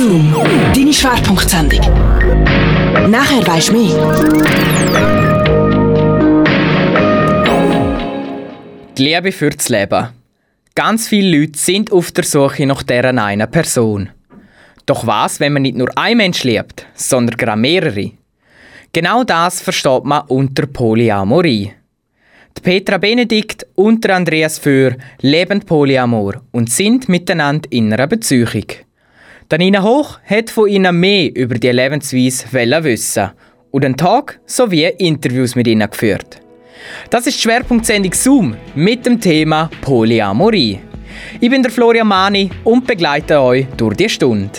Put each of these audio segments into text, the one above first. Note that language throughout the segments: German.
Zoom, deine Schwerpunktsendung. Nachher weisst du mehr. Die Liebe für das Leben. Ganz viele Leute sind auf der Suche nach deren einer Person. Doch was, wenn man nicht nur ein Mensch liebt, sondern gerade mehrere? Genau das versteht man unter Polyamorie. Die Petra Benedikt und Andreas Föhr leben Polyamor und sind miteinander in einer Beziehung. Danina Hoch hat von ihnen mehr über die Lebensweise wissen und einen Tag sowie Interviews mit ihnen geführt. Das ist die Schwerpunktsendung Zoom mit dem Thema Polyamorie. Ich bin der Florian Mani und begleite euch durch die Stunde.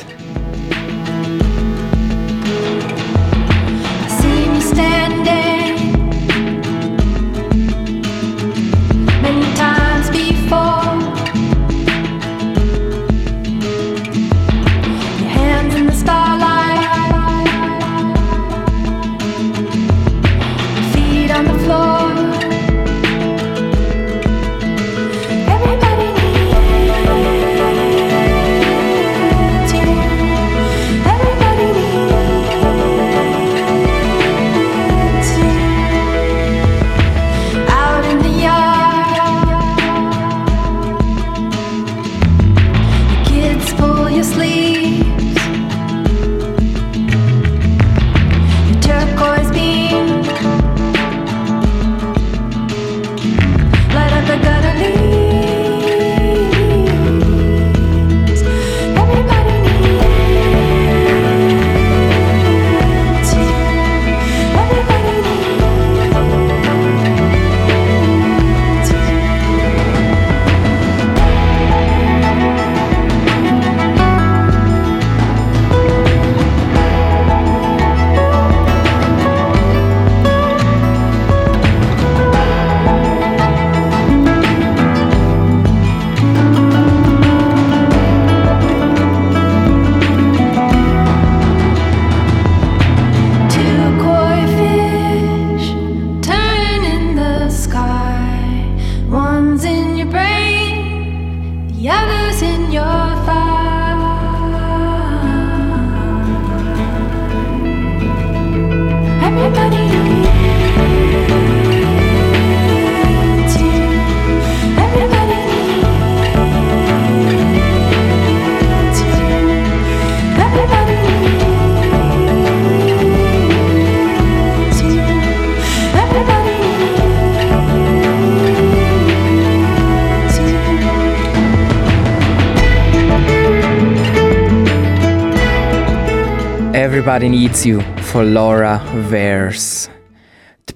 Needs You von Laura Vers.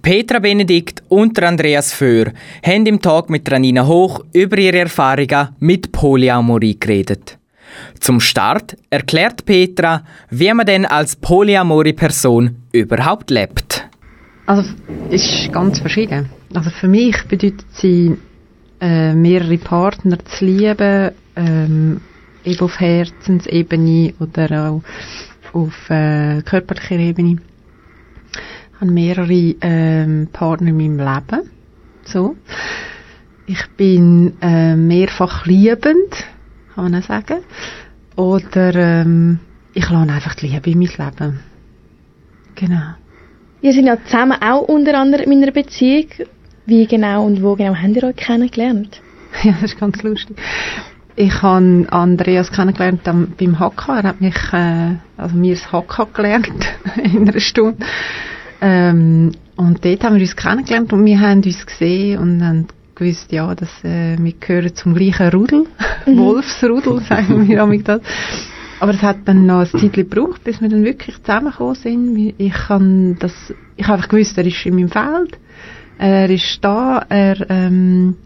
Petra Benedikt und Andreas Föhr haben im Tag mit Ranina Hoch über ihre Erfahrungen mit Polyamorie geredet. Zum Start erklärt Petra, wie man denn als Polyamorie-Person überhaupt lebt. Also, ist ganz verschieden. Also für mich bedeutet sie, äh, mehrere Partner zu lieben, ähm, eben auf Herzensebene oder auch auf äh, körperlicher Ebene. Ich habe mehrere ähm, Partner in meinem Leben. So. Ich bin äh, mehrfach liebend, kann man sagen. Oder ähm, ich lasse einfach die Liebe in mein Leben. Genau. Ihr seid ja zusammen auch unter anderem in einer Beziehung. Wie genau und wo genau habt ihr euch kennengelernt? Ja, das ist ganz lustig. Ich habe Andreas kennengelernt beim Hakka. Er hat mich, äh, also mir das Hakka gelernt in einer Stunde. Ähm, und dort haben wir uns kennengelernt und wir haben uns gesehen und haben gewusst, ja, dass äh, wir gehören zum gleichen Rudel, mhm. Wolfsrudel, sagen wir damit das. Aber es hat dann noch ein Zeit gebraucht, bis wir dann wirklich zusammengekommen sind. Ich habe das, ich habe einfach gewusst, er ist in meinem Feld, er ist da, er ähm,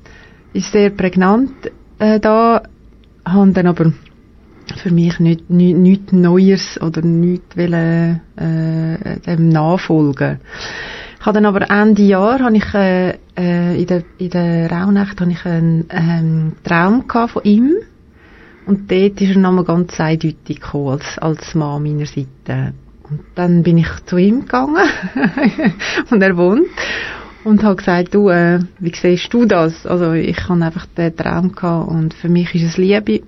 ist sehr prägnant äh, da habe dann aber für mich nicht, nicht, nichts Neues oder nichts wollen, äh, dem nachfolgen. Ich habe dann aber Ende Jahr habe ich, äh, äh, in der, in der Rauhnacht habe ich einen ähm, Traum gehabt von ihm. Und dort ist er nochmal ganz eindeutig gekommen, als, als Mann meiner Seite. Und dann bin ich zu ihm gegangen. und er wohnt und habe gesagt, du, äh, wie siehst du das? Also ich habe einfach den Traum gehabt und für mich ist es Liebe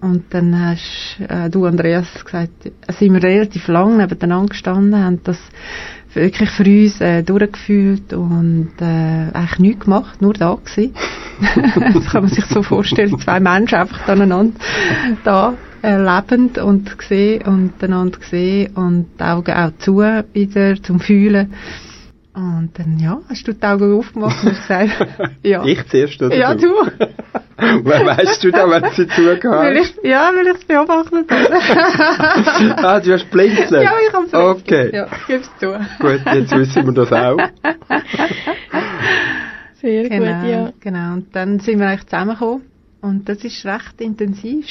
Und dann hast äh, du, Andreas, gesagt, äh, sind wir relativ lang nebeneinander gestanden, haben das wirklich für uns äh, durchgefühlt und äh, eigentlich nichts gemacht, nur da gewesen. das kann man sich so vorstellen, zwei Menschen einfach aneinander da äh, lebend und gesehen und einander gesehen und die Augen auch zu wieder zum Fühlen. Und dann, ja, hast du die Augen aufgemacht und gesagt, ja. ich zuerst, oder Ja, du. Woher weißt du da, wenn du sie zugehört ja, weil ich es beobachtet habe. Ah, du hast blinzeln? ja, ich habe es Okay. Ja, ich gebe es zu. Gut, jetzt wissen wir das auch. Sehr Genau, gut, ja. genau. Und dann sind wir eigentlich zusammengekommen. Und das ist recht intensiv.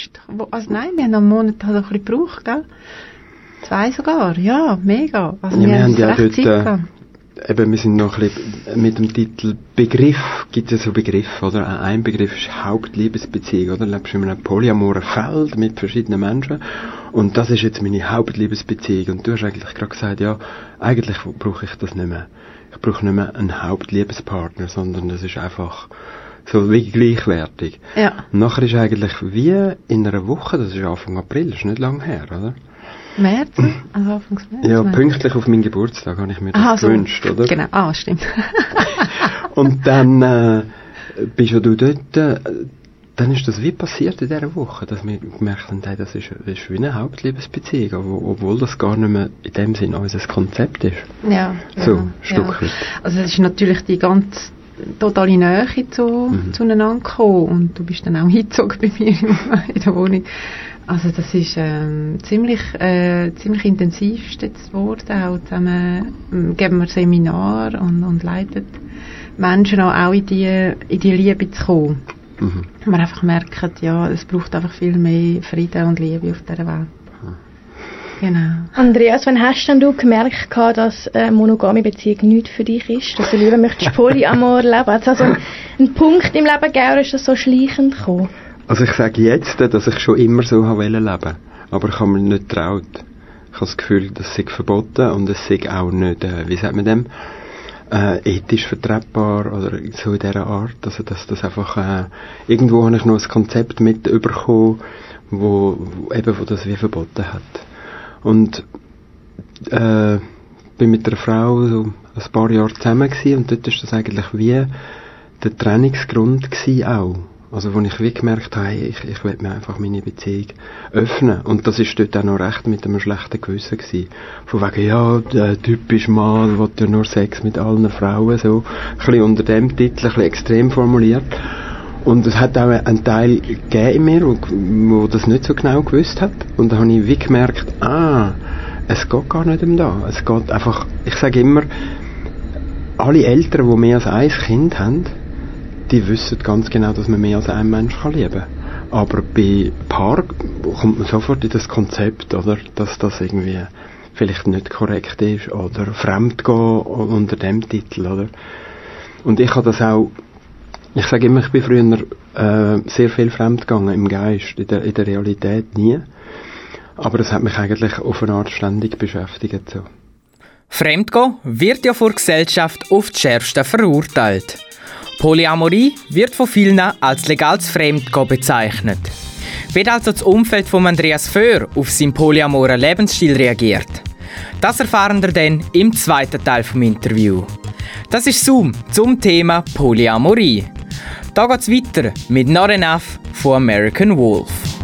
Also nein, wir haben einen Monat halt auch ein bisschen gebraucht, gell? Zwei sogar, ja, mega. Also Ja, wir haben ja recht dort, Zeit gehabt. Eben, wir sind noch ein bisschen mit dem Titel Begriff, gibt es ja so Begriffe, oder? Ein Begriff ist Hauptliebesbeziehung, oder? Du lebst in einem polyamoren Feld mit verschiedenen Menschen und das ist jetzt meine Hauptliebesbeziehung und du hast eigentlich gerade gesagt, ja, eigentlich brauche ich das nicht mehr. Ich brauche nicht mehr einen Hauptliebespartner, sondern das ist einfach so wie gleichwertig. Ja. Und nachher ist eigentlich wie in einer Woche, das ist Anfang April, das ist nicht lang her, oder? März, also Anfangs März. Ja, pünktlich auf meinen Geburtstag habe ich mir das Aha, so. gewünscht, oder? Genau, ah, stimmt. Und dann äh, bist ja du dort, äh, dann ist das wie passiert in dieser Woche, dass wir gemerkt haben, hey, das ist, das ist wie eine Hauptliebesbeziehung, obwohl, das gar nicht mehr in dem Sinn unser Konzept ist. ja, So, ja, Stück ja. Also es ist natürlich die ganz totale Nähe zu, Mhm. zueinander gekommen und du bist dann auch hingezogen bei mir in der Wohnung. Also das ist ähm, ziemlich, äh, ziemlich intensiv jetzt geworden, auch zusammen ähm, geben wir Seminar und, und leiten Menschen auch, auch in, die, in die Liebe zu kommen. Mhm. Man einfach merkt, ja, es braucht einfach viel mehr Frieden und Liebe auf dieser Welt. Genau. Andreas, wann hast denn du gemerkt, dass eine monogame Beziehung nicht für dich ist? Dass du lieber möchtest Polyamor leben? Hat es also einen, einen Punkt im Leben gegeben oder ist das so schleichend gekommen? Also ich sage jetzt, dass ich schon immer so habe leben, aber ich habe mir nicht getraut. Ich habe das Gefühl, das sei verboten und es sei auch nicht, äh, wie sagt man dem, äh, ethisch vertretbar oder so in dieser Art. Also dass das einfach, äh, irgendwo habe ich noch ein Konzept mitbekommen, wo, eben, wo das wie verboten hat. Und äh, bin mit einer Frau so ein paar Jahre zusammen gewesen, und dort ist das eigentlich wie der Trennungsgrund gewesen auch. Also wo ich wie gemerkt habe, ich, ich will mir einfach meine Beziehung öffnen. Und das ist dort auch noch recht mit einem schlechten Gewissen gewesen. Von wegen, ja, der typisch Mann will ja nur Sex mit allen Frauen, so. Ein bisschen unter dem Titel, ein bisschen extrem formuliert. Und es hat auch einen Teil gegeben in mir, wo, wo das nicht so genau gewusst hat. Und da habe ich wie gemerkt, ah, es geht gar nicht um da. Es geht einfach, ich sage immer, alle Eltern, die mehr als ein Kind haben, die wissen ganz genau, dass man mehr als ein Mensch kann lieben kann. Aber bei Paar kommt man sofort in das Konzept, oder, dass das irgendwie vielleicht nicht korrekt ist oder fremdgehen unter dem Titel, oder? Und ich habe das auch, ich sage immer, ich bin früher äh, sehr viel fremdgegangen im Geist, in der, in der Realität nie. Aber das hat mich eigentlich auf eine Art ständig beschäftigt. So. Fremdgehen wird ja vor Gesellschaft oft schärfste verurteilt. Polyamorie wird von vielen als legales Fremdgehen bezeichnet. Wie also das Umfeld von Andreas Föhr auf seinen polyamoren Lebensstil reagiert, das erfahren wir dann im zweiten Teil vom Interview. Das ist Zoom zum Thema Polyamorie. Da geht's weiter mit Not Enough von American Wolf.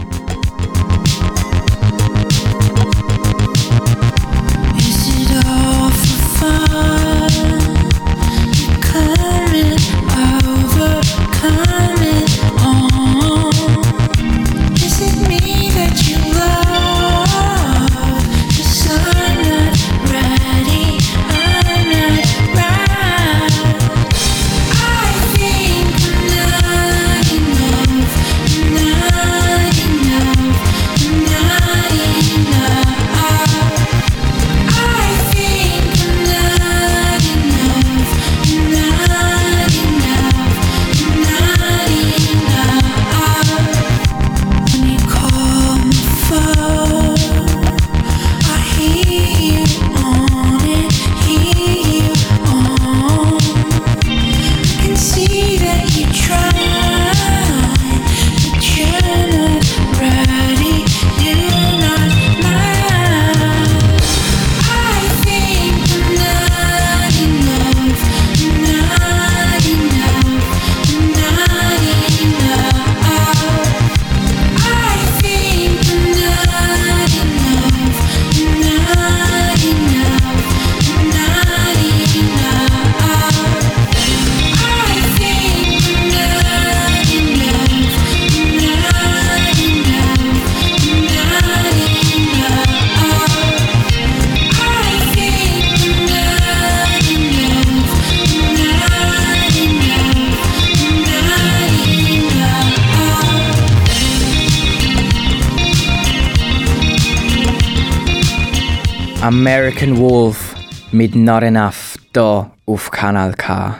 American Wolf mit Not Enough hier auf Kanal K.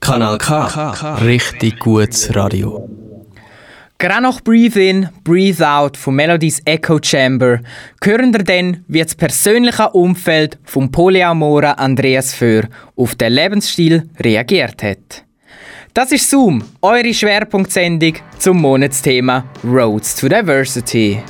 Kanal K. Richtig gutes Radio. Gerade nach Breathe In, Breathe Out von Melodies Echo Chamber hören wir dann, wie das persönliche Umfeld vom Polyamoren Andreas Föhr auf den Lebensstil reagiert hat. Das ist Zoom, eure Schwerpunktsendung zum Monatsthema Roads to Diversity.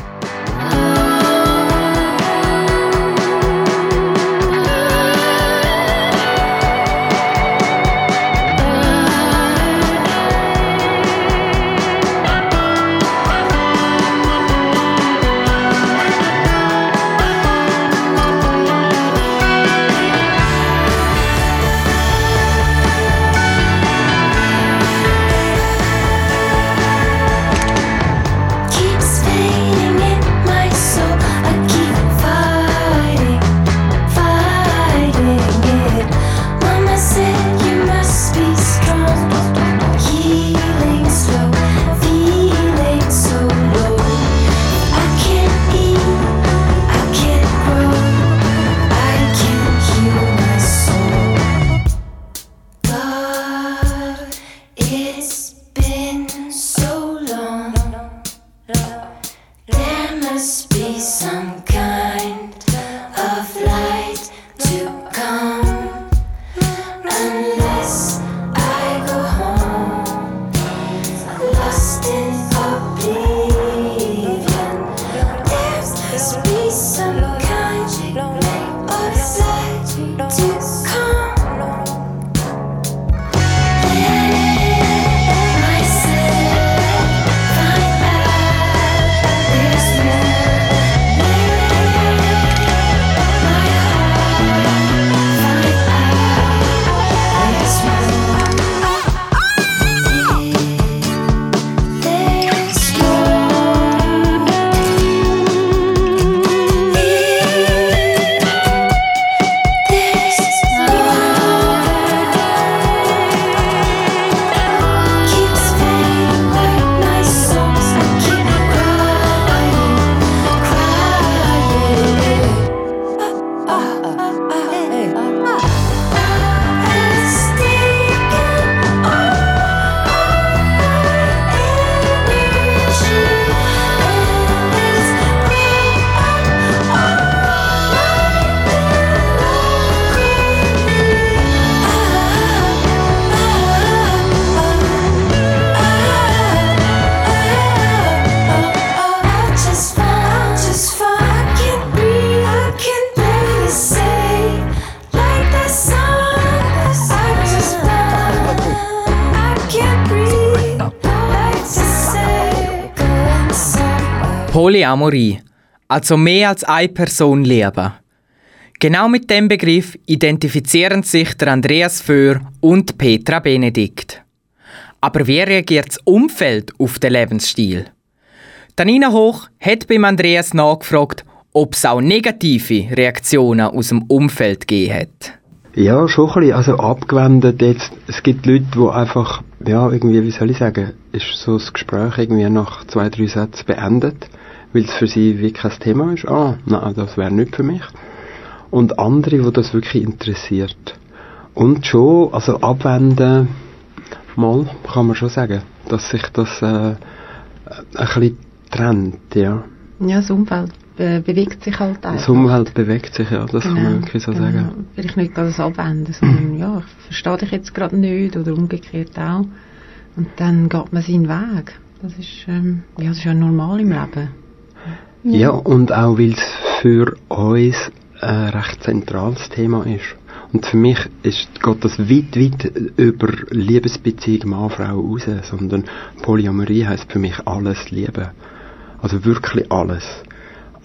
Polyamorie, also mehr als eine Person lieben. Genau mit dem Begriff identifizieren sich der Andreas Föhr und Petra Benedikt. Aber wie reagiert das Umfeld auf den Lebensstil? Danina Hoch hat beim Andreas nachgefragt, ob es auch negative Reaktionen aus dem Umfeld gegeben hat. Ja, schon ein bisschen. Also abgewendet jetzt. Es gibt Leute, die einfach, ja, irgendwie, wie soll ich sagen, ist so das Gespräch irgendwie nach zwei, drei Sätzen beendet, weil es für sie wie kein Thema ist. Ah, nein, das wäre nicht für mich. Und andere, die das wirklich interessiert. Und schon, also abwenden, mal, kann man schon sagen, dass sich das äh, ein bisschen trennt, ja. Ja, das Umfeld äh, bewegt sich halt einfach. Das Umfeld bewegt sich, ja, das kann man wirklich so genau. sagen. Vielleicht nicht gerade das Abwenden, sondern ja, ich verstehe dich jetzt gerade nicht oder umgekehrt auch. Und dann geht man seinen Weg. Das ist, ähm, ja, das ist ja normal im Leben. Ja, und auch weil es für uns ein recht zentrales Thema ist. Und für mich ist, geht das weit, weit über Liebesbeziehung Mann-Frau raus, sondern Polyamorie heisst für mich alles lieben. Also wirklich alles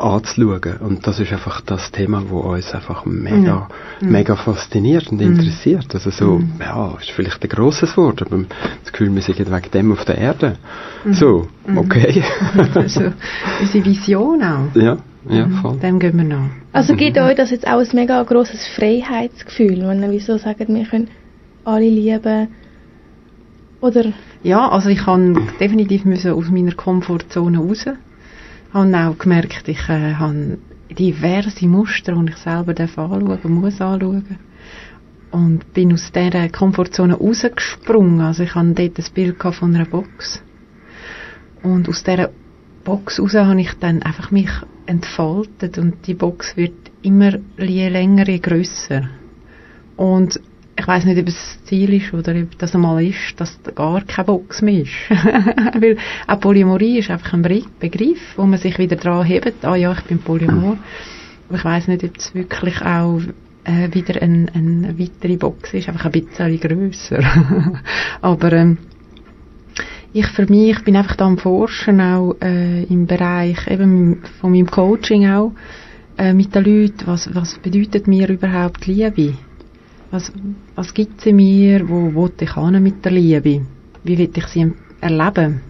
anzuschauen. Und das ist einfach das Thema, wo uns einfach mega, mega fasziniert und interessiert. Also so, ja, ist vielleicht ein grosses Wort, aber das Gefühl, wir sind wegen dem auf der Erde. So, okay. Also, unsere Vision auch. ja, ja, voll. Dem gehen wir nach. Also gibt euch das jetzt auch ein mega grosses Freiheitsgefühl, wenn ihr wieso sagt, wir können alle lieben? Oder Ja, also ich kann definitiv müssen aus meiner Komfortzone raus. Habe auch gemerkt, ich äh, habe diverse Muster, die ich selber anschauen muss anschauen. Und bin aus dieser Komfortzone rausgesprungen. Also ich hatte dort ein Bild von einer Box. Und aus dieser Box raus habe ich dann einfach mich entfaltet und die Box wird immer je länger, je grösser. Und ich weiß nicht, ob es das Ziel ist oder ob das einmal ist, dass da gar keine Box mehr ist. Weil auch Polyamorie ist einfach ein Begr- Begriff, wo man sich wieder dran hebt. Ah ja, ich bin Polyamor. Aber ich weiß nicht, ob es wirklich auch äh, wieder ein, eine weitere Box ist, einfach ein bisschen grösser. Aber ähm, ich für mich bin einfach da am Forschen, auch äh, im Bereich eben von meinem Coaching auch, äh, mit den Leuten, was, was bedeutet mir überhaupt Liebe? Was, was gibt sie mir? Wo will ich hin mit der Liebe? Wie will ich sie erleben?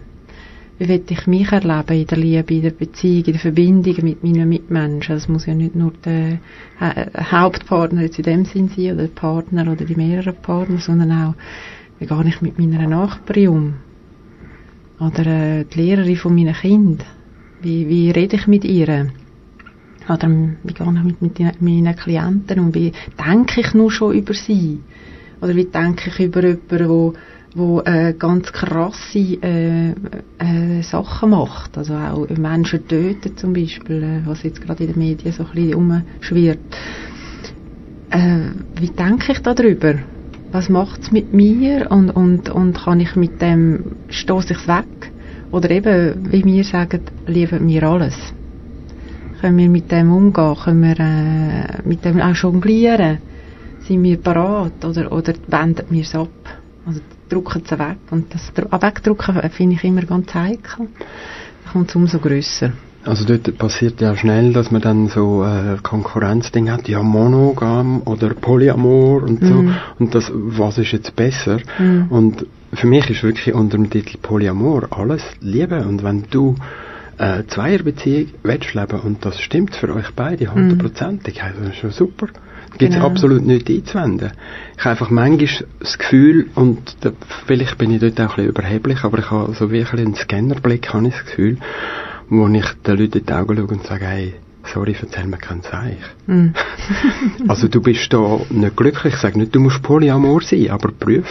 Wie will ich mich erleben in der Liebe, in der Beziehung, in der Verbindung mit meinen Mitmenschen? Es muss ja nicht nur der Ha- Hauptpartner jetzt in dem Sinn sein, oder der Partner oder die mehreren Partner, sondern auch, wie gehe ich mit meiner Nachbarin um? Oder äh, die Lehrerin von meinen Kind. Wie, wie rede ich mit ihr? Oder ähm, wie gehe ich mit, mit meinen Klienten um? Wie denke ich nur schon über sie? Oder wie denke ich über jemanden, wo, wo äh, ganz krasse äh, äh, Sachen macht? Also auch Menschen töten zum Beispiel, äh, was jetzt gerade in den Medien so ein bisschen umschwirrt. Äh, wie denke ich darüber? Was macht's mit mir und, und, und kann ich mit dem, stoße ich's weg? Oder eben, wie wir sagen, lieben wir alles. Können wir mit dem umgehen? Können wir äh, mit dem auch jonglieren? Sind wir parat? Oder, oder wenden wir es ab? Also drücken sie weg. Und das ah, Wegdrücken äh, finde ich immer ganz heikel. Dann kommt es umso grösser. Also dort passiert ja schnell, dass man dann so äh, Konkurrenzding hat, ja monogam oder Polyamor und so. Mhm. Und das, was ist jetzt besser? Mhm. Und für mich ist wirklich unter dem Titel Polyamor alles Liebe. Und wenn du äh, Zweierbeziehung willst leben und das stimmt für euch beide hundertprozentig, also das ist schon super. Da gibt es Genau. absolut nichts einzuwenden. Ich habe einfach manchmal das Gefühl, und da, vielleicht bin ich dort auch ein bisschen überheblich, aber ich habe so wie ein bisschen einen Scannerblick, habe ich das Gefühl, wo ich den Leuten in die Augen schaue und sage, hey, sorry, erzähl mir keinen Zeich. Mhm. Also du bist da nicht glücklich, ich sage nicht, du musst Polyamor sein, aber prüf,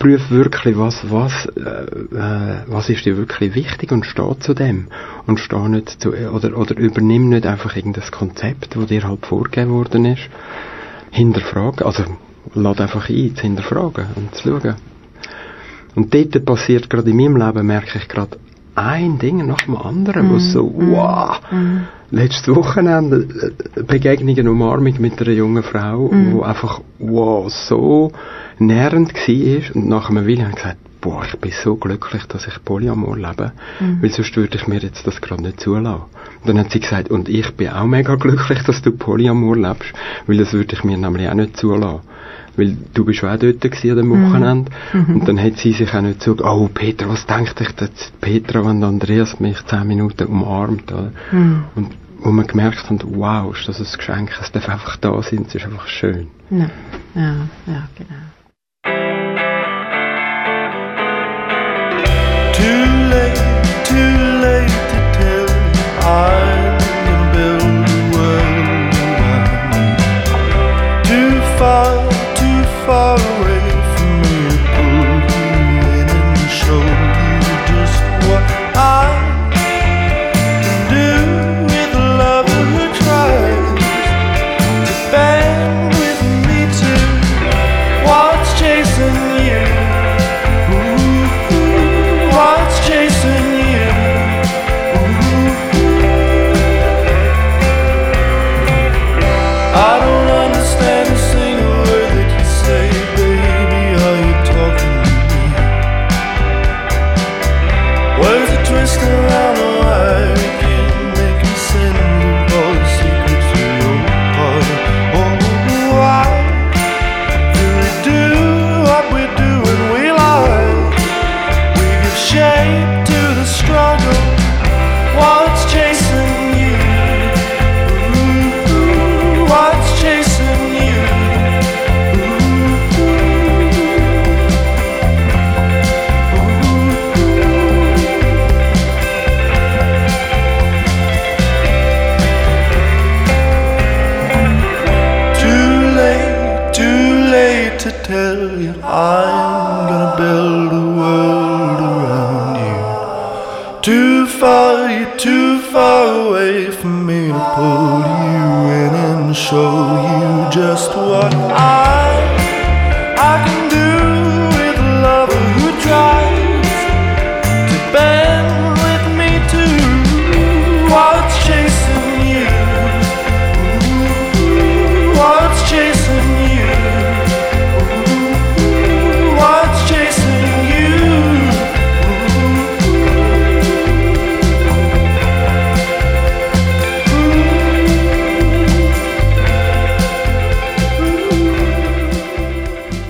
prüf wirklich, was, was, äh, äh, was ist dir wirklich wichtig und steh zu dem. Und steh nicht zu, oder, oder übernimm nicht einfach irgendein Konzept, wo dir halt vorgegeben worden ist. Hinterfragen, also lad einfach ein, zu hinterfragen und zu schauen. Und dort passiert gerade in meinem Leben, merke ich gerade, ein Ding nach dem anderen, wo es so, wow, letztes Wochenende äh, Begegnung, eine Umarmung mit einer jungen Frau, wo einfach, wow, so nährend war. Und nach einem Weile habe ich gesagt, boah, ich bin so glücklich, dass ich Polyamor lebe, weil sonst würde ich mir jetzt das gerade nicht zulassen. Und dann hat sie gesagt, und ich bin auch mega glücklich, dass du Polyamor lebst, weil das würde ich mir nämlich auch nicht zulassen. Weil du bist auch dort gewesen an dem Wochenende. Und dann hat sie sich auch nicht so, oh Peter, was denkt ich jetzt Petra, wenn Andreas mich zehn Minuten umarmt, oder? Und wo man gemerkt hat, wow, ist das ein Geschenk, es darf einfach da sein, es ist einfach schön. Ja, ja, ja genau. Too late, too late to tell you I'm gonna build a world around. Too far,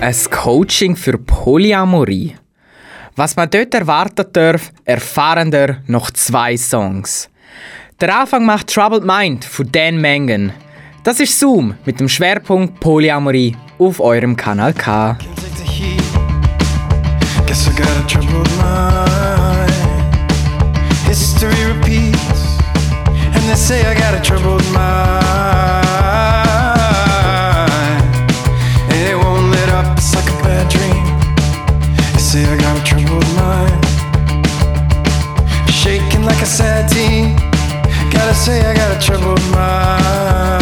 Ein Coaching für Polyamorie. Was man dort erwarten darf, erfahren wir noch zwei Songs. Der Anfang macht Troubled Mind von Dan Mengen. Das ist Zoom mit dem Schwerpunkt Polyamorie auf eurem Kanal K. They say I got a troubled mind. like a settee. Gotta say, I got a troubled mind.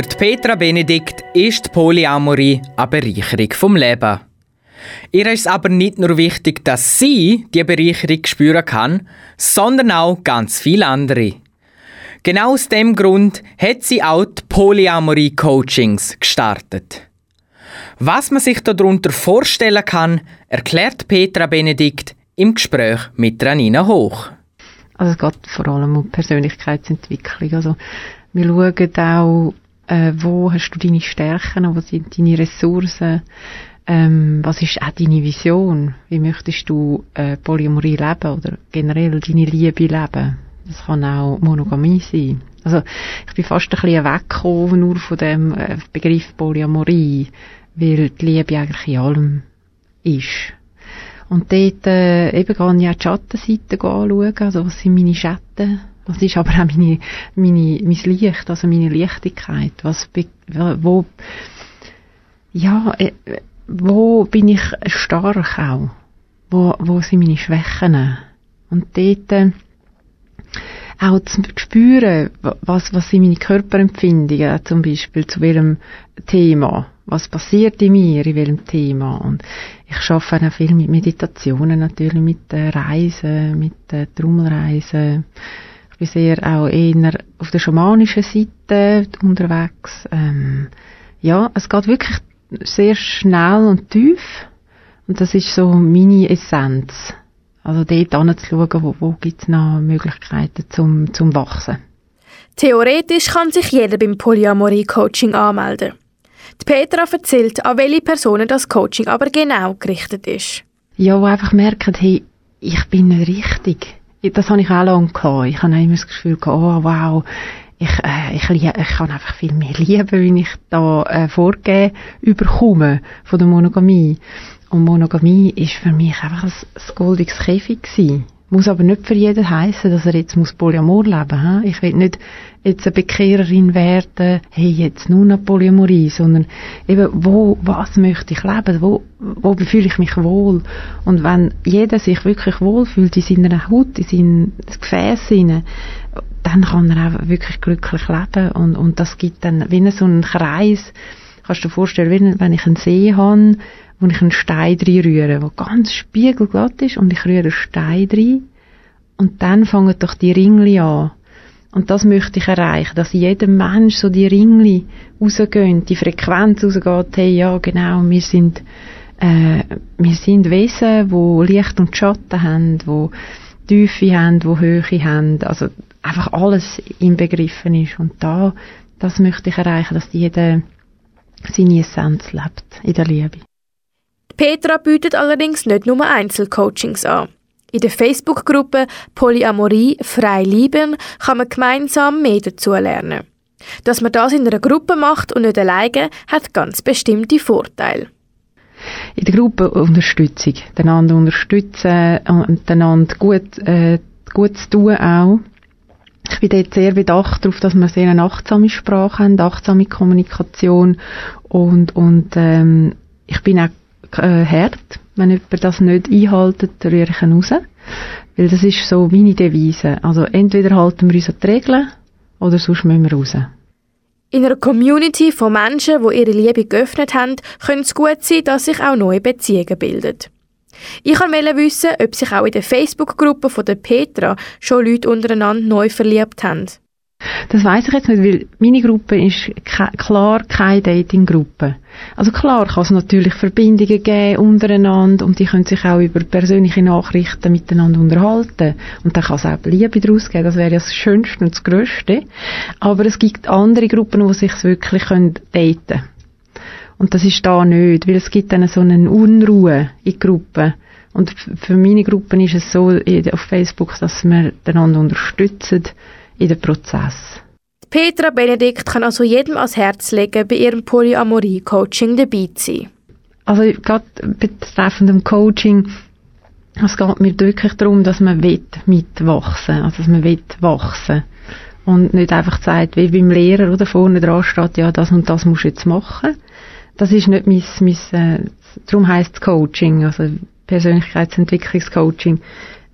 Für die Petra Benedikt ist die Polyamorie eine Bereicherung vom Leben. Ihr ist aber nicht nur wichtig, dass sie die Bereicherung spüren kann, sondern auch ganz viele andere. Genau aus dem Grund hat sie auch die Polyamorie-Coachings gestartet. Was man sich darunter vorstellen kann, erklärt Petra Benedikt im Gespräch mit Ranina Hoch. Also es geht vor allem um Persönlichkeitsentwicklung. Also wir schauen auch, äh, wo hast du deine Stärken, wo sind deine Ressourcen, ähm, was ist auch deine Vision, wie möchtest du äh, Polyamorie leben oder generell deine Liebe leben. Das kann auch Monogamie sein. Also ich bin fast ein bisschen weggekommen nur von dem äh, Begriff Polyamorie, weil die Liebe eigentlich in allem ist. Und dort äh, eben gehe ich auch die Schattenseite anschauen, also was sind meine Schatten, was ist aber auch meine, meine, mein Licht, also meine Leichtigkeit, was, wo, ja, äh, wo bin ich stark auch, wo, wo sind meine Schwächen? Und dort äh, auch zu spüren, wa- was, was sind meine Körperempfindungen zum Beispiel zu welchem Thema, was passiert in mir, in welchem Thema? Und ich arbeite auch viel mit Meditationen natürlich, mit äh, Reisen, mit Trommelreisen. Bin sehr auch eher auf der schamanischen Seite unterwegs. Ähm, ja, es geht wirklich sehr schnell und tief und das ist so meine Essenz. Also dort anzuschauen, wo, wo gibt es noch Möglichkeiten zum, zum Wachsen. Theoretisch kann sich jeder beim Polyamorie-Coaching anmelden. Die Petra erzählt, an welche Personen das Coaching aber genau gerichtet ist. Ja, wo einfach merken, hey, ich bin nicht richtig. Das habe ich auch lange gehabt. Ich habe immer das Gefühl gehabt, oh wow, ich, äh, ich, ich kann einfach viel mehr lieben, wenn ich da äh, vorgegeben überkomme von der Monogamie. Und Monogamie ist für mich einfach ein, ein goldiges Käfig gewesen. Muss aber nicht für jeden heißen, dass er jetzt muss Polyamor leben muss. Ich will nicht jetzt eine Bekehrerin werden, hey, jetzt nur noch Polyamorie, sondern eben, wo, was möchte ich leben? Wo, wo fühle ich mich wohl? Und wenn jeder sich wirklich wohlfühlt in seiner Haut, in seinem Gefäß dann kann er auch wirklich glücklich leben. Und, und das gibt dann, wie so einen Kreis, kannst du dir vorstellen, wenn ich einen See habe, wo ich einen Stein reinrühre, der ganz spiegelglatt ist, und ich rühre einen Stein rein, und dann fangen doch die Ringli an. Und das möchte ich erreichen, dass jeder Mensch so die Ringli rausgehen, die Frequenz rausgeht, hey, ja, genau, wir sind, äh, wir sind Wesen, wo Licht und Schatten haben, wo Tiefe haben, wo Höhe haben, also einfach alles inbegriffen ist. Und da, das möchte ich erreichen, dass jeder seine Essenz lebt in der Liebe. Petra bietet allerdings nicht nur Einzelcoachings an. In der Facebook-Gruppe Polyamorie frei lieben kann man gemeinsam mehr dazu lernen. Dass man das in einer Gruppe macht und nicht alleine, hat ganz bestimmte Vorteile. in der Gruppe Unterstützung, einander unterstützen und einander gut, äh, gut zu tun auch. Ich bin dort sehr bedacht darauf, dass wir sehr eine achtsame Sprache haben, achtsame Kommunikation und, und ähm, ich bin auch äh, hart. Wenn jemand das nicht einhaltet, rühre ich ihn raus. Weil das ist so meine Devise. Also entweder halten wir uns an die Regeln oder sonst müssen wir raus. In einer Community von Menschen, die ihre Liebe geöffnet haben, könnte es gut sein, dass sich auch neue Beziehungen bilden. Ich wollte wissen, ob sich auch in der Facebook-Gruppe von der Petra schon Leute untereinander neu verliebt haben. Das weiß ich jetzt nicht, weil meine Gruppe ist ke klar keine Dating-Gruppe. Also klar kann es natürlich Verbindungen geben untereinander und die können sich auch über persönliche Nachrichten miteinander unterhalten. Und dann kann es auch Liebe daraus geben, das wäre ja das Schönste und das Größte. Aber es gibt andere Gruppen, wo sich wirklich können daten Und das ist da nicht, weil es gibt dann so eine Unruhe in Gruppen. Und für meine Gruppen ist es so in- auf Facebook, dass wir einander unterstützen in den Prozess. Petra Benedikt kann also jedem ans Herz legen, bei ihrem Polyamorie-Coaching dabei zu sein. Also gerade betreffend dem Coaching, es geht mir wirklich darum, dass man will mitwachsen, also dass man will wachsen und nicht einfach sagt, wie beim Lehrer oder vorne dran steht, ja das und das musst du jetzt machen. Das ist nicht mein, mein äh, darum heisst es Coaching, also Persönlichkeitsentwicklungscoaching.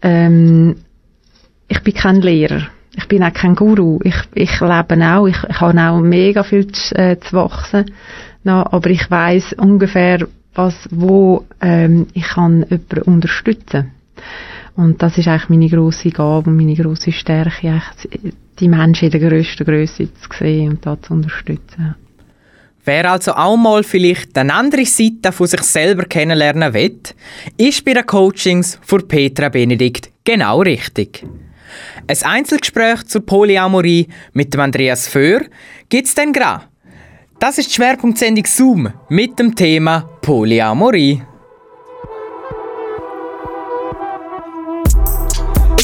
Ähm, ich bin kein Lehrer. Ich bin auch kein Guru. Ich, ich lebe auch, ich, ich habe auch mega viel zu, äh, zu wachsen. noch, aber ich weiß ungefähr, was, wo ähm, ich kann jemanden unterstützen. Und das ist eigentlich meine grosse Gabe und meine grosse Stärke, die Menschen in der grössten Größe zu sehen und da zu unterstützen. Wer also auch mal vielleicht eine andere Seite von sich selber kennenlernen will, ist bei den Coachings von Petra Benedikt genau richtig. Ein Einzelgespräch zur Polyamorie mit dem Andreas Föhr gibt es dann gerade. Das ist die Schwerpunktsendung Zoom mit dem Thema Polyamorie.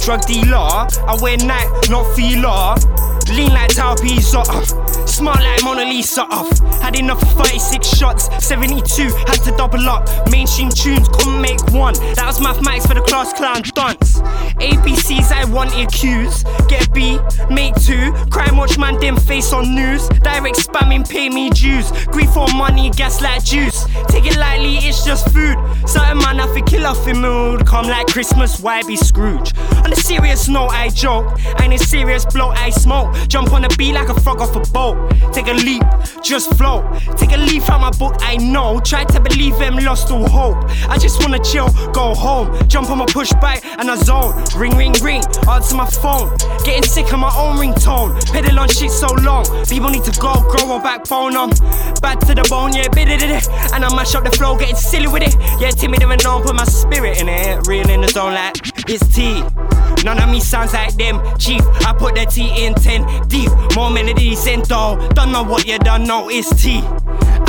drug dealer. I wear night, not feeler. Lean like Tao off. Uh. Smart like Mona Lisa off. Had enough of 36 shots. 72, had to double up. Mainstream tunes, couldn't make one. That was mathematics for the class clown dunce. ABCs I wanted cues. Get a B, make two. Crime watch man dim face on news. Direct spamming, pay me dues. Grief for money, gas like juice. Take it lightly, it's just food. Certain man have to kill off in mood. Come like Christmas, why be Scrooge? On a serious note, I joke. And a serious blow, I smoke. Jump on a beat like a frog off a boat. Take a leap, just float. Take a leaf out my book, I know. Tried to believe them, lost all hope. I just wanna chill, go home. Jump on my push bike and a zone. Ring, ring, ring. Answer my phone. Getting sick of my own ringtone. Pedal on shit so long. People need to go, grow a backbone. I'm bad to the bone, yeah, bit it. And I mash up the flow, getting silly with it. Yeah, timid and known, put my spirit in it. Real in the zone like it's tea. None of me sounds like them. Chief, I put the T in 10 deep. More melodies in though. Don't know what you don't know, it's T.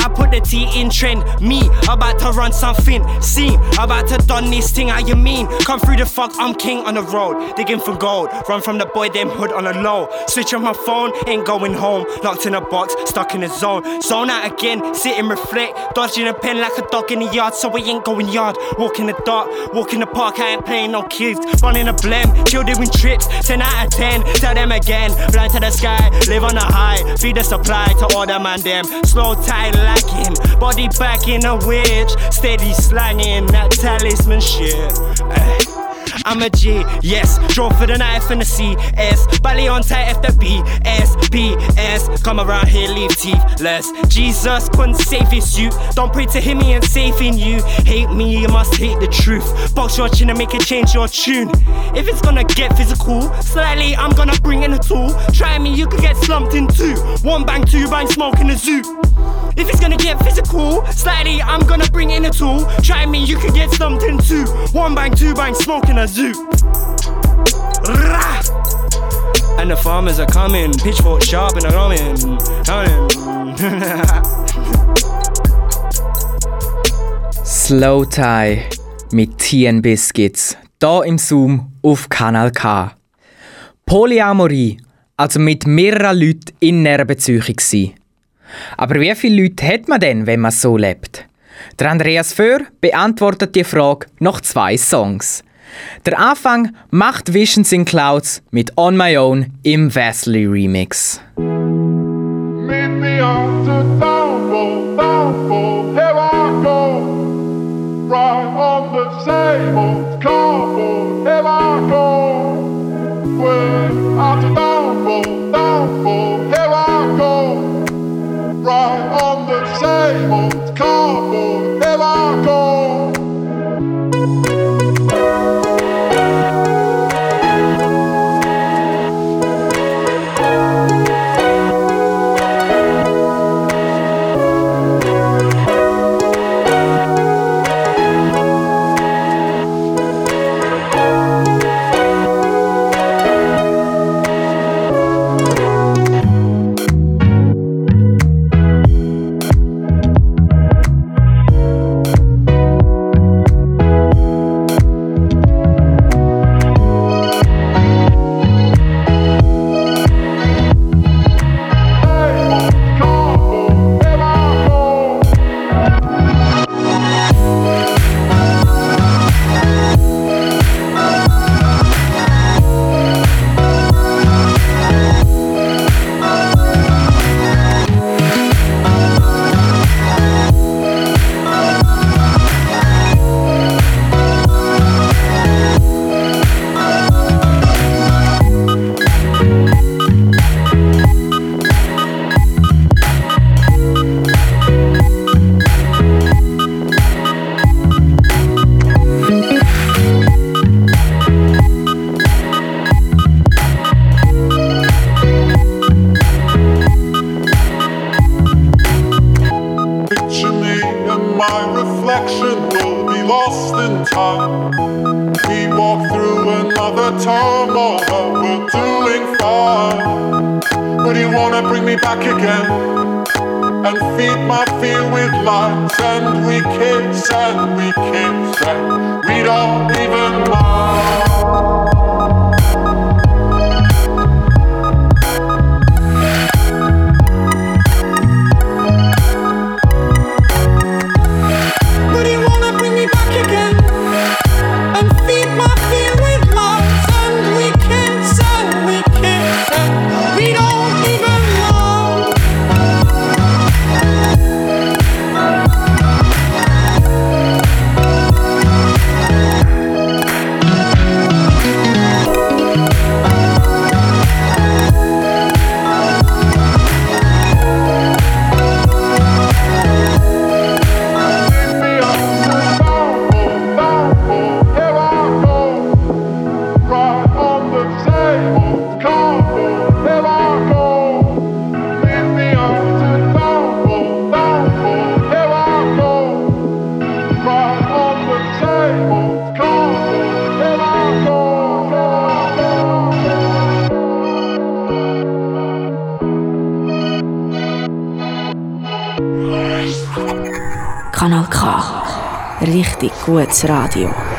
I put the T in trend. Me, about to run something. See, about to done this thing. How you mean? Come through the fuck, I'm king on the road. Digging for gold. Run from the boy, them hood on the low. Switch on my phone, ain't going home. Locked in a box, stuck in a zone. Zone out again, sit and reflect. Dodging a pen like a dog in the yard, so we ain't going yard. Walk in the dark, walk in the park, I ain't playing no kids. Running a blem, chill doing trips. 10 out of 10, tell them again. Blind to the sky, live on a high. Feed the supply to all the man them. Slow tight lacking, body back in a witch. Steady slanging that talisman shit. Ay. I'm a G, yes. Draw for the knife and the CS. Belly on tight F the B, S, B, S. Come around here, leave teethless. Jesus couldn't save his you. Don't pray to him, he ain't saving you. Hate me, you must hate the truth. Box your chin and make it change your tune. If it's gonna get physical, slightly, I'm gonna bring in a tool. Try me, you could get slumped in two. One bang, two bang, smoke in the zoo. If it's gonna get physical, slightly, I'm gonna bring in a tool. Try me, you could get in two. One bang, two bang, smoke in a zoo. And the farmers are coming, pitchfork sharp and coming, coming. Slow Tie mit Tien Biscuits. Da im Zoom auf Kanal K. Polyamorie, also mit mehreren Leuten in einer Beziehung sein. Aber wie viele Leute hat man denn, wenn man so lebt? Der Andreas Föhr beantwortet die Frage nach zwei Songs. Der Anfang macht Visions in Clouds mit On My Own im Wesley Remix. Right on the same old cardboard, here I go. Way on the old gutes Radio.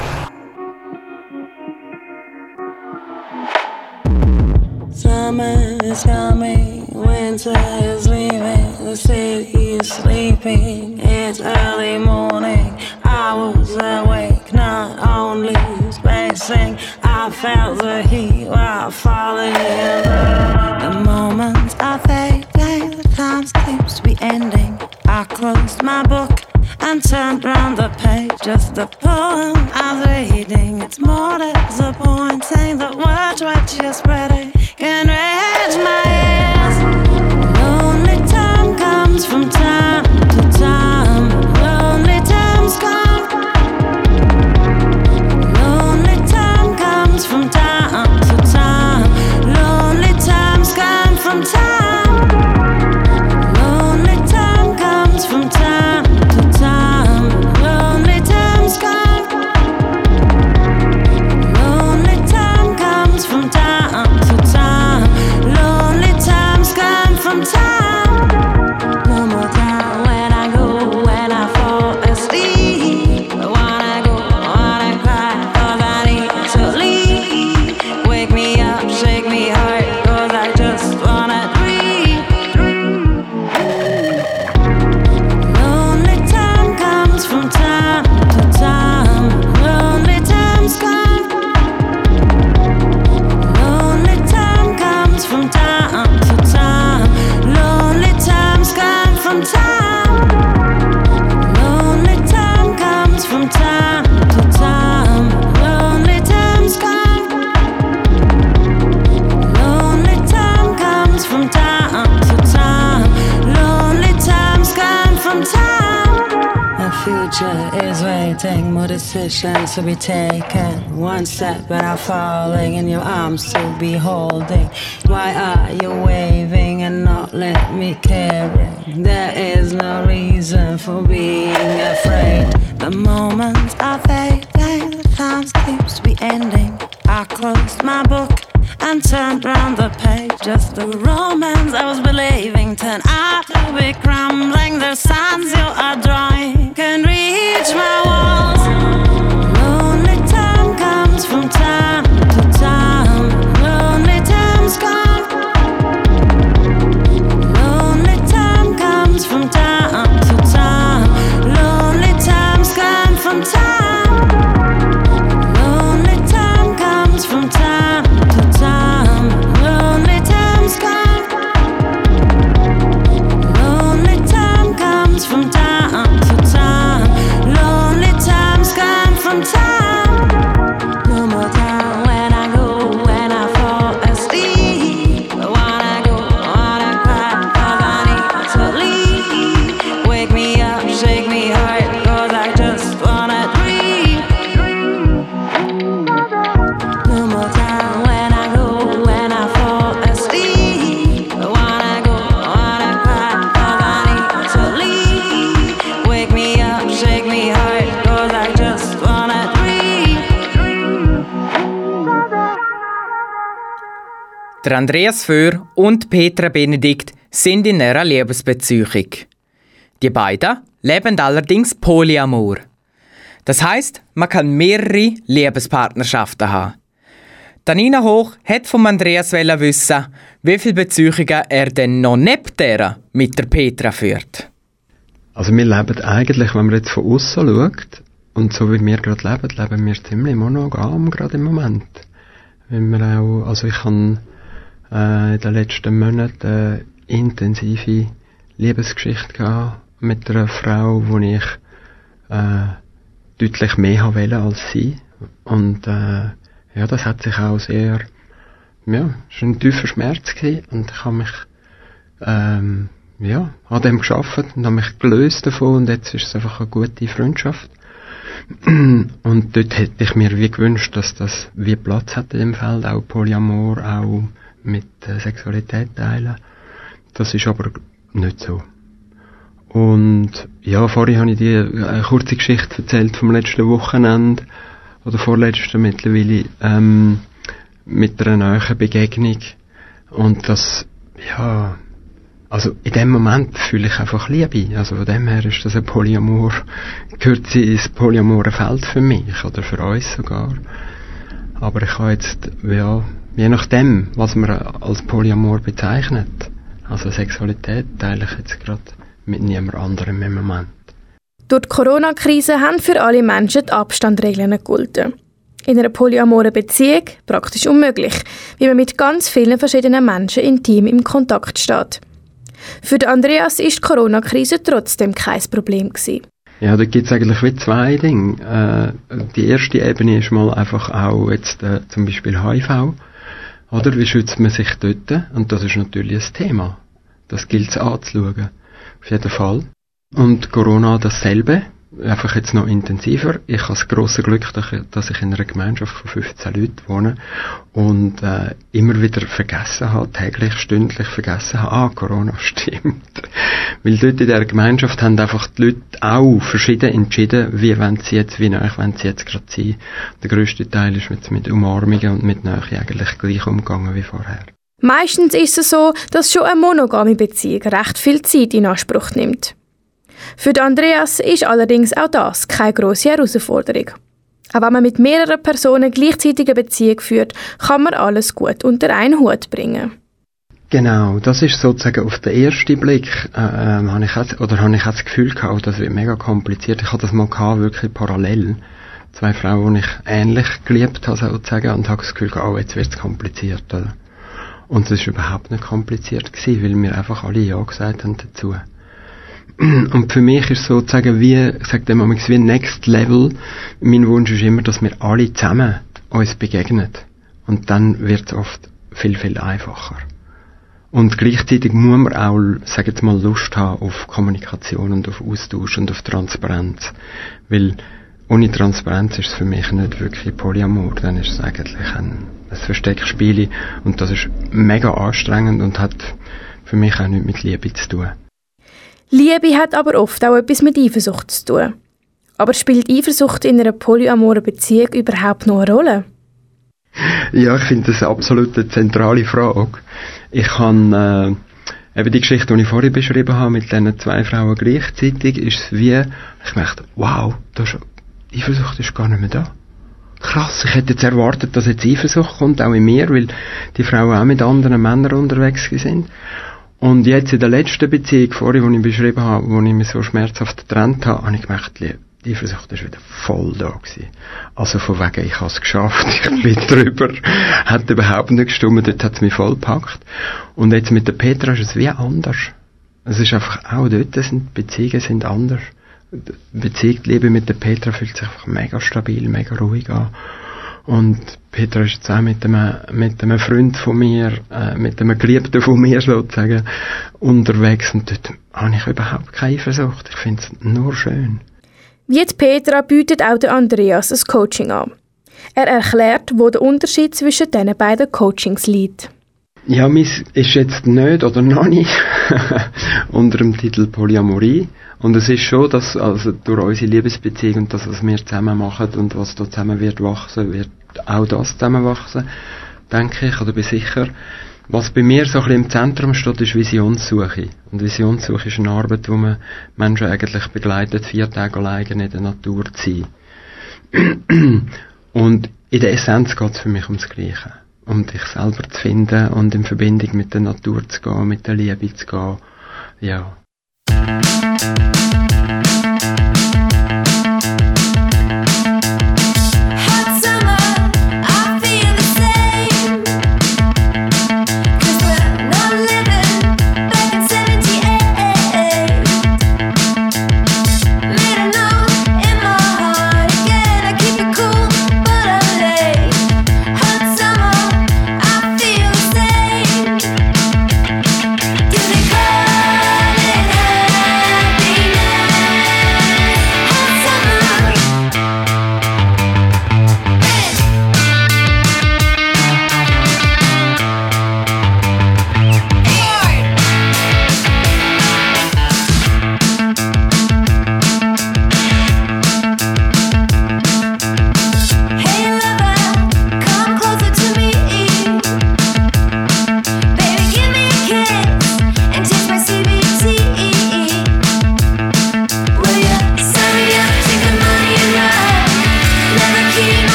motion to be taken. One step but I'm falling in your arms to be holding. Why are you waving and not let me carry? There is no reason for being afraid. The moments are fading, the time seems to be ending. I closed my book and turned round the page. Just the romance I was believing turned out to be crumbling. The signs you are drawing can reach my wall from Der Andreas Föhr und Petra Benedikt sind in einer Liebesbeziehung. Die beiden leben allerdings Polyamor. Das heißt, man kann mehrere Liebespartnerschaften haben. Danina Hoch hat vom Andreas wissen, wie viele Beziehungen er denn noch neben der mit der Petra führt. Also wir leben eigentlich, wenn man jetzt von außen schaut, und so wie wir gerade leben, leben wir ziemlich monogam gerade im Moment. Weil wir auch, also ich habe äh, in den letzten Monaten eine intensive Liebesgeschichte gehabt mit einer Frau, wo ich äh, deutlich mehr wollte als sie. Und äh, ja, das hat sich auch sehr, ja, war ein tiefer Schmerz gewesen und ich habe mich ähm, ja, an dem geschafft und habe mich gelöst davon und jetzt ist es einfach eine gute Freundschaft. Und dort hätte ich mir wie gewünscht, dass das wie Platz hat in dem Feld, auch Polyamor, auch mit äh, Sexualität teilen. Das ist aber nicht so. Und ja, vorhin habe ich dir eine kurze Geschichte erzählt vom letzten Wochenende oder vorletzten mittlerweile ähm, mit einer neuen Begegnung und das ja also in dem Moment fühle ich einfach Liebe. Also von dem her ist das ein Polyamor, gehört sie ins polyamore Feld für mich oder für uns sogar. Aber ich habe jetzt, ja, je nachdem, was man als Polyamor bezeichnet, also Sexualität, teile ich jetzt gerade mit niemand anderem im Moment. Durch die Corona-Krise haben für alle Menschen die Abstandregeln gegolten. In einer polyamoren Beziehung praktisch unmöglich, wie man mit ganz vielen verschiedenen Menschen intim im Kontakt steht. Für Andreas ist die Corona-Krise trotzdem kein Problem gewesen. Ja, da gibt's eigentlich wie zwei Dinge. Äh, die erste Ebene ist mal einfach auch jetzt äh, zum Beispiel HIV. Oder wie schützt man sich dort? Und das ist natürlich ein Thema. Das gilt es anzuschauen. Auf jeden Fall. Und Corona dasselbe. Einfach jetzt noch intensiver. Ich habe das grosse Glück, dass ich- in einer Gemeinschaft von 15 Leuten wohne und äh, immer wieder vergessen habe, täglich, stündlich vergessen habe, ah, Corona stimmt. Weil dort in der Gemeinschaft haben einfach die Leute auch verschieden entschieden, wie wollen sie jetzt, wie nahe wollen sie jetzt gerade sein. Der grösste Teil ist mit, mit Umarmungen und mit Nähe eigentlich gleich umgegangen wie vorher. Meistens ist es so, dass schon eine monogame Beziehung recht viel Zeit in Anspruch nimmt. Für Andreas ist allerdings auch das keine grosse Herausforderung. Auch wenn man mit mehreren Personen gleichzeitig eine Beziehung führt, kann man alles gut unter einen Hut bringen. Genau, das ist sozusagen auf den ersten Blick, äh, ähm, habe ich auch, oder habe ich auch das Gefühl gehabt, oh, das wird mega kompliziert. Ich hatte das mal gehabt, wirklich parallel. Zwei Frauen, die ich ähnlich geliebt habe, sozusagen, und habe das Gefühl gehabt, oh, jetzt wird es kompliziert, oder? Und es ist überhaupt nicht kompliziert gewesen, weil wir einfach alle Ja gesagt haben dazu. Und für mich ist sozusagen wie, ich sage dem wie Next Level. Mein Wunsch ist immer, dass wir alle zusammen uns begegnen. Und dann wird es oft viel, viel einfacher. Und gleichzeitig muss man auch, sag jetzt mal, Lust haben auf Kommunikation und auf Austausch und auf Transparenz. Weil ohne Transparenz ist es für mich nicht wirklich Polyamor, dann ist es eigentlich ein, ein Versteckspiel und das ist mega anstrengend und hat für mich auch nichts mit Liebe zu tun. Liebe hat aber oft auch etwas mit Eifersucht zu tun. Aber spielt Eifersucht in einer polyamoren Beziehung überhaupt noch eine Rolle? Ja, ich finde das eine absolut eine zentrale Frage. Ich habe äh, eben die Geschichte, die ich vorhin beschrieben habe, mit diesen zwei Frauen gleichzeitig, ist es wie, ich merkte, wow, da ist, Eifersucht ist gar nicht mehr da. Krass, ich hätte jetzt erwartet, dass jetzt Eifersucht kommt, auch in mir, weil die Frauen auch mit anderen Männern unterwegs sind. Und jetzt in der letzten Beziehung, vorhin, die ich beschrieben habe, wo ich mich so schmerzhaft getrennt habe, habe ich gemerkt, die Eifersucht ist wieder voll da gewesen. Also von wegen, ich habe es geschafft, ich bin drüber, hat überhaupt nicht gestimmt, dort hat es mich voll gepackt. Und jetzt mit der Petra ist es wie anders. Es ist einfach, auch dort sind Beziehungen sind anders. Beziehung, Liebe mit der Petra fühlt sich einfach mega stabil, mega ruhig an. Und Petra ist jetzt auch mit einem, mit einem Freund von mir, äh, mit einem Geliebten von mir sozusagen, unterwegs und dort habe ich überhaupt keine Eifersucht. Ich finde es nur schön. Wie Petra bietet auch der Andreas ein Coaching an. Er erklärt, wo der Unterschied zwischen diesen beiden Coachings liegt. Ja, mis ist jetzt nicht oder noch nicht unter dem Titel Polyamorie. Und es ist schon, dass also durch unsere Liebesbeziehung und das, was wir zusammen machen und was da zusammen wird wachsen, wird auch das zusammen wachsen, denke ich, oder bin sicher. Was bei mir so ein bisschen im Zentrum steht, ist Visionssuche. Und Visionssuche ist eine Arbeit, wo man Menschen eigentlich begleitet, vier Tage alleine in der Natur zu sein. Und in der Essenz geht es für mich ums Gleiche. Um dich selber zu finden und in Verbindung mit der Natur zu gehen, mit der Liebe zu gehen. Ja.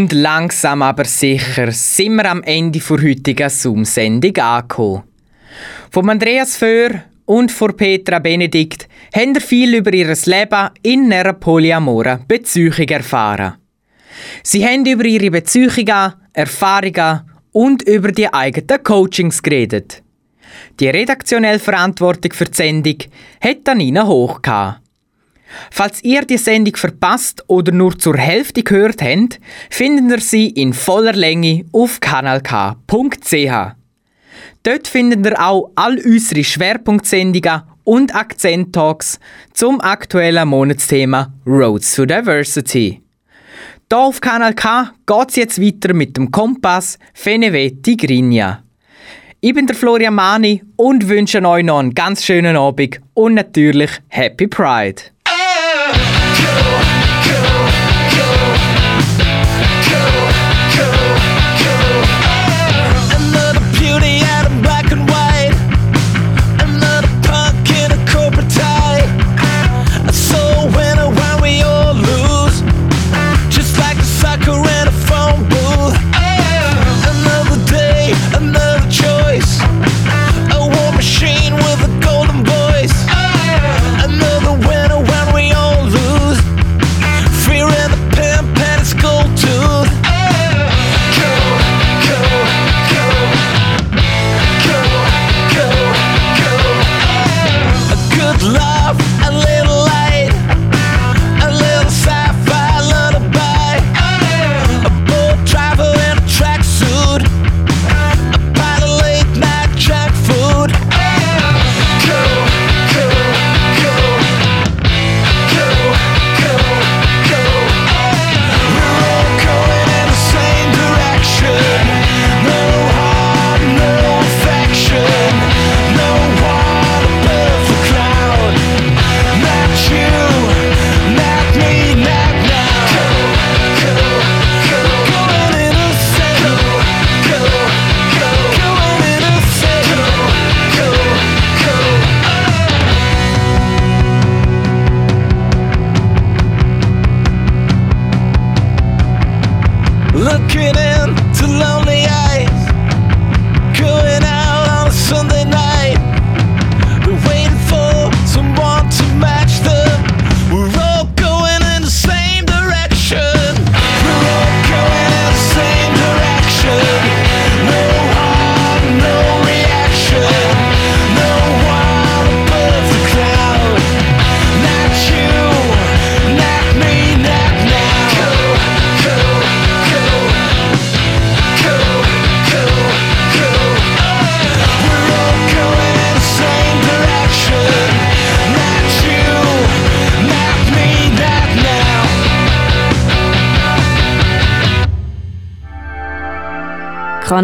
Und langsam aber sicher sind wir am Ende der heutigen Zoom-Sendung angekommen. Von Andreas Föhr und von Petra Benedikt haben wir viel über ihr Leben in einer Polyamora Beziehung erfahren. Sie haben über ihre Beziehungen, Erfahrungen und über die eigenen Coachings geredet. Die redaktionelle Verantwortung für die Sendung hat Nina Hoch gehabt. Falls ihr die Sendung verpasst oder nur zur Hälfte gehört habt, findet ihr sie in voller Länge auf kanalk.ch. Dort findet ihr auch all unsere Schwerpunktsendungen und Akzent-Talks zum aktuellen Monatsthema Roads to Diversity. Hier auf Kanal K geht es jetzt weiter mit dem Kompass Feneve Tigrinia. Ich bin der Florian Mani und wünsche euch noch einen ganz schönen Abend und natürlich Happy Pride.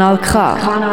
Kanal K.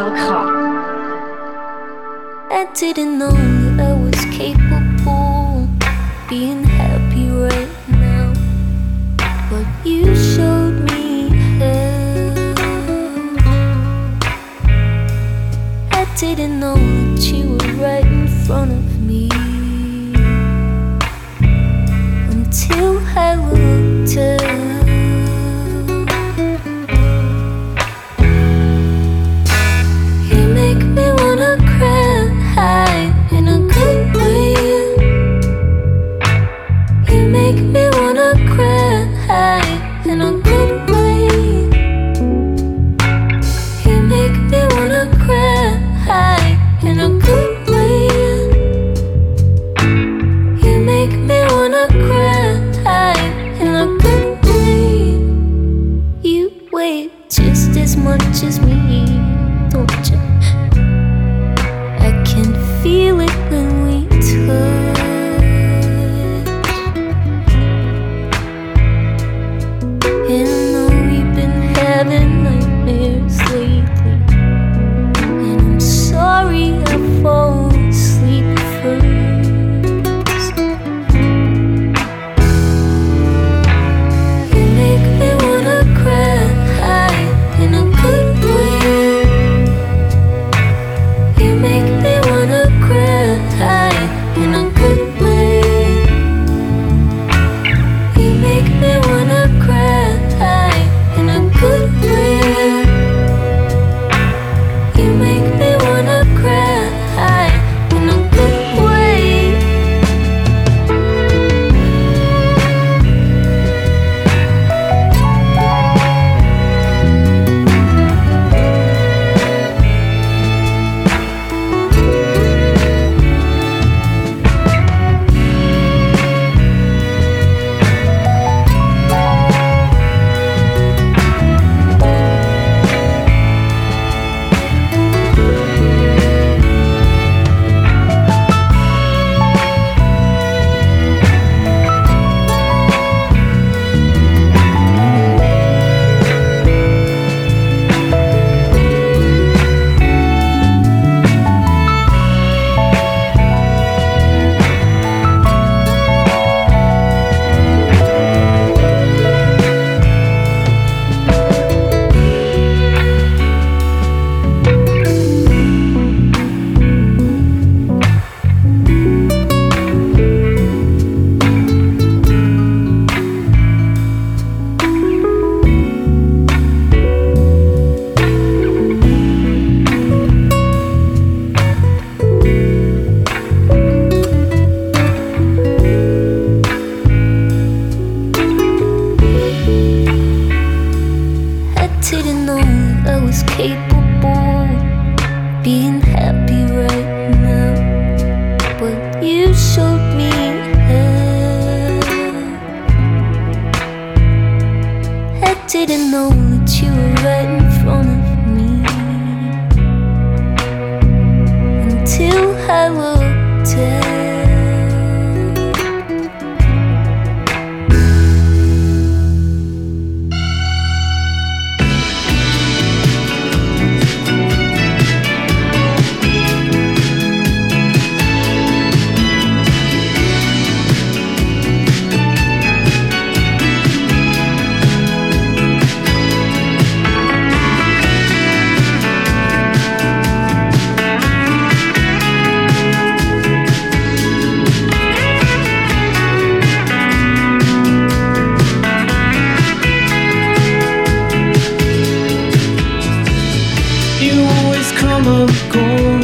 of gold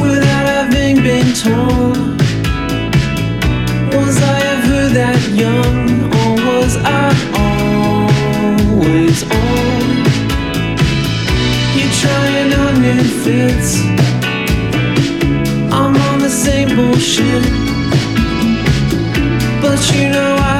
without having been. Was I ever that young, or was I always? You're trying on new fits. I'm on the same bullshit, but you know I.